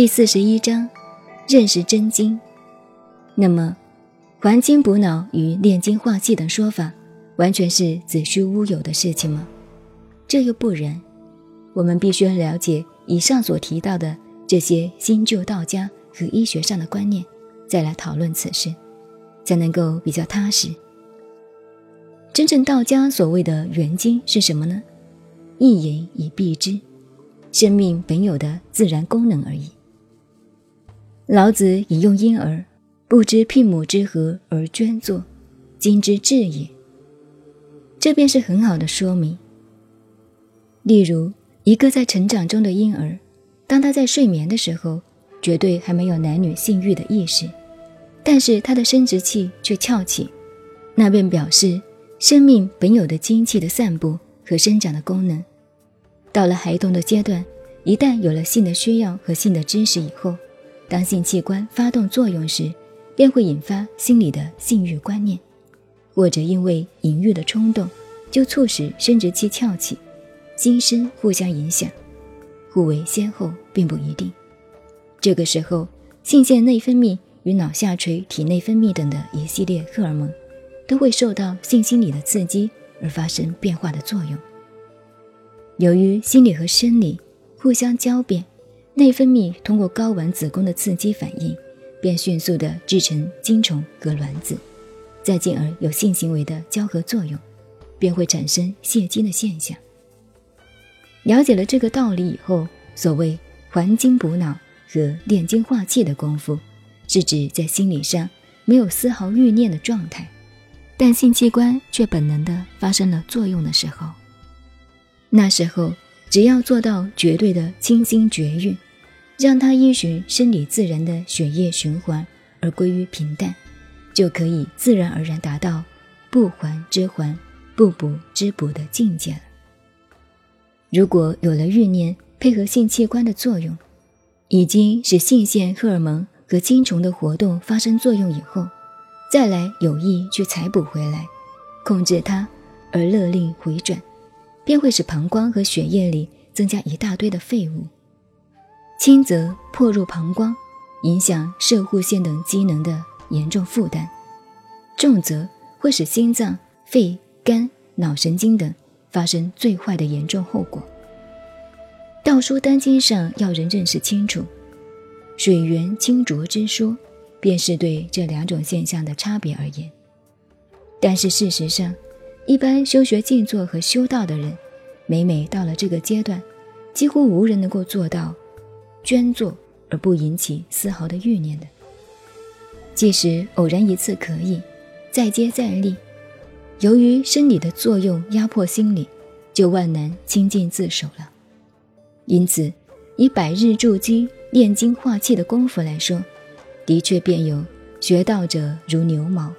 第四十一章，认识真经。那么，还精补脑与炼精化气等说法，完全是子虚乌有的事情吗？这又不然。我们必须了解以上所提到的这些新旧道家和医学上的观念，再来讨论此事，才能够比较踏实。真正道家所谓的元精是什么呢？一言以蔽之，生命本有的自然功能而已。老子引用婴儿。不知聘母之何而捐作，今之至也。这便是很好的说明。例如，一个在成长中的婴儿，当他在睡眠的时候，绝对还没有男女性欲的意识，但是他的生殖器却翘起，那便表示生命本有的精气的散布和生长的功能。到了孩童的阶段，一旦有了性的需要和性的知识以后，当性器官发动作用时，便会引发心理的性欲观念，或者因为淫欲的冲动，就促使生殖器翘起，心身互相影响，互为先后并不一定。这个时候，性腺内分泌与脑下垂体内分泌等的一系列荷尔蒙，都会受到性心理的刺激而发生变化的作用。由于心理和生理互相交变，内分泌通过睾丸子宫的刺激反应。便迅速地制成精虫和卵子，再进而有性行为的交合作用，便会产生泄精的现象。了解了这个道理以后，所谓还精补脑和炼精化气的功夫，是指在心理上没有丝毫欲念的状态，但性器官却本能地发生了作用的时候。那时候，只要做到绝对的清心绝欲。让它依循生理自然的血液循环而归于平淡，就可以自然而然达到不还之还，不补之补的境界了。如果有了欲念配合性器官的作用，已经使性腺荷尔蒙和精虫的活动发生作用以后，再来有意去采补回来，控制它而勒令回转，便会使膀胱和血液里增加一大堆的废物。轻则破入膀胱，影响射护腺等机能的严重负担；重则会使心脏、肺、肝、脑神经等发生最坏的严重后果。道书丹经上要人认识清楚，水源清浊之说，便是对这两种现象的差别而言。但是事实上，一般修学静坐和修道的人，每每到了这个阶段，几乎无人能够做到。捐坐而不引起丝毫的欲念的，即使偶然一次可以，再接再厉。由于生理的作用压迫心理，就万难清净自守了。因此，以百日筑基、炼精化气的功夫来说，的确便有学道者如牛毛，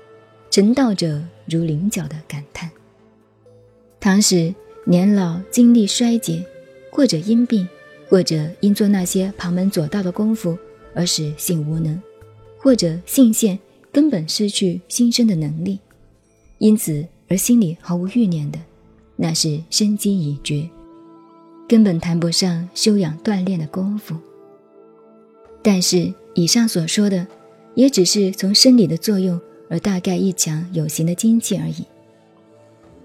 成道者如菱角的感叹。倘使年老精力衰竭，或者因病，或者因做那些旁门左道的功夫而使性无能，或者性腺根本失去新生的能力，因此而心里毫无欲念的，那是生机已绝，根本谈不上修养锻炼的功夫。但是以上所说的，也只是从生理的作用而大概一强有形的精气而已。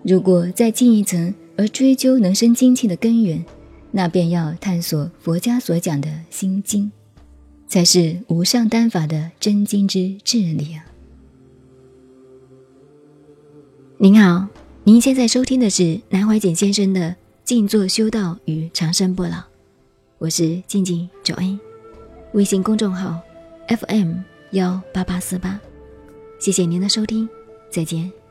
如果再进一层而追究能生精气的根源，那便要探索佛家所讲的心经，才是无上丹法的真经之至理啊！您好，您现在收听的是南怀瑾先生的《静坐修道与长生不老》，我是静静九 A，微信公众号 FM 幺八八四八，谢谢您的收听，再见。